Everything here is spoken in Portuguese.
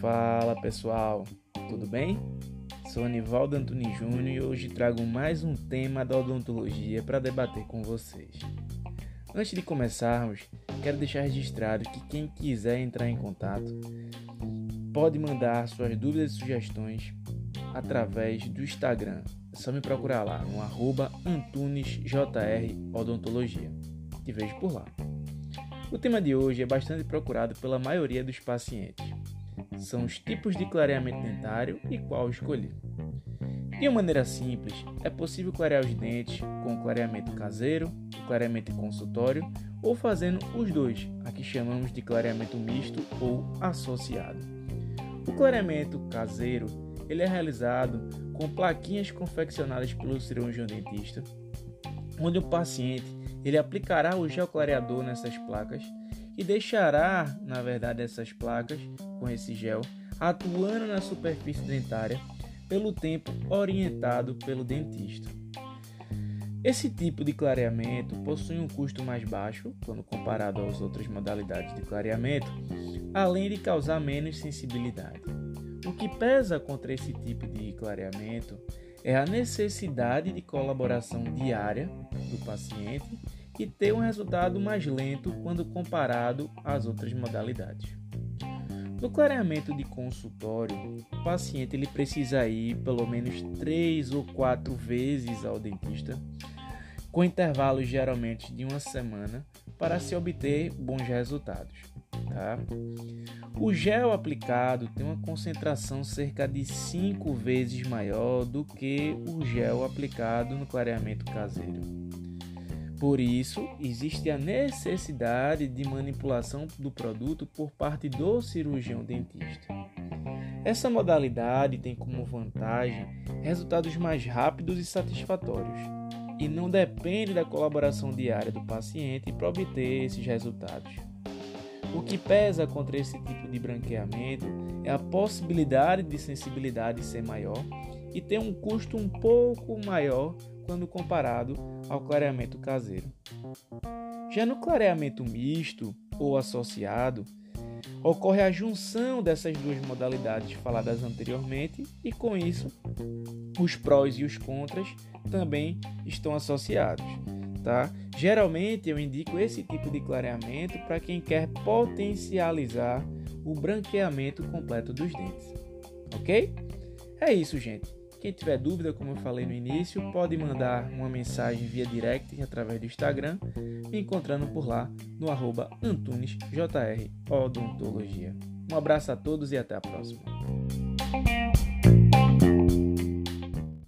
Fala pessoal, tudo bem? Sou Anivaldo Antoni Júnior e hoje trago mais um tema da odontologia para debater com vocês. Antes de começarmos, quero deixar registrado que quem quiser entrar em contato pode mandar suas dúvidas e sugestões através do Instagram. É só me procurar lá no arroba AntunesJROdontologia. Te vejo por lá. O tema de hoje é bastante procurado pela maioria dos pacientes. São os tipos de clareamento dentário e qual escolher. De uma maneira simples, é possível clarear os dentes com clareamento caseiro, clareamento consultório ou fazendo os dois, a que chamamos de clareamento misto ou associado. O clareamento caseiro ele é realizado com plaquinhas confeccionadas pelo cirurgião dentista, onde o paciente ele aplicará o gel clareador nessas placas e deixará, na verdade, essas placas com esse gel atuando na superfície dentária pelo tempo orientado pelo dentista. Esse tipo de clareamento possui um custo mais baixo quando comparado às outras modalidades de clareamento, além de causar menos sensibilidade. O que pesa contra esse tipo de clareamento é a necessidade de colaboração diária do paciente e ter um resultado mais lento quando comparado às outras modalidades. No clareamento de consultório, o paciente ele precisa ir pelo menos três ou quatro vezes ao dentista, com intervalos geralmente de uma semana, para se obter bons resultados. Tá? O gel aplicado tem uma concentração cerca de 5 vezes maior do que o gel aplicado no clareamento caseiro. Por isso, existe a necessidade de manipulação do produto por parte do cirurgião dentista. Essa modalidade tem como vantagem resultados mais rápidos e satisfatórios, e não depende da colaboração diária do paciente para obter esses resultados. O que pesa contra esse tipo de branqueamento é a possibilidade de sensibilidade ser maior e ter um custo um pouco maior quando comparado ao clareamento caseiro. Já no clareamento misto ou associado, ocorre a junção dessas duas modalidades faladas anteriormente e com isso os prós e os contras também estão associados, tá? Geralmente eu indico esse tipo de clareamento para quem quer potencializar o branqueamento completo dos dentes. OK? É isso, gente. Quem tiver dúvida, como eu falei no início, pode mandar uma mensagem via direct através do Instagram, me encontrando por lá no arroba AntunesJR Odontologia. Um abraço a todos e até a próxima.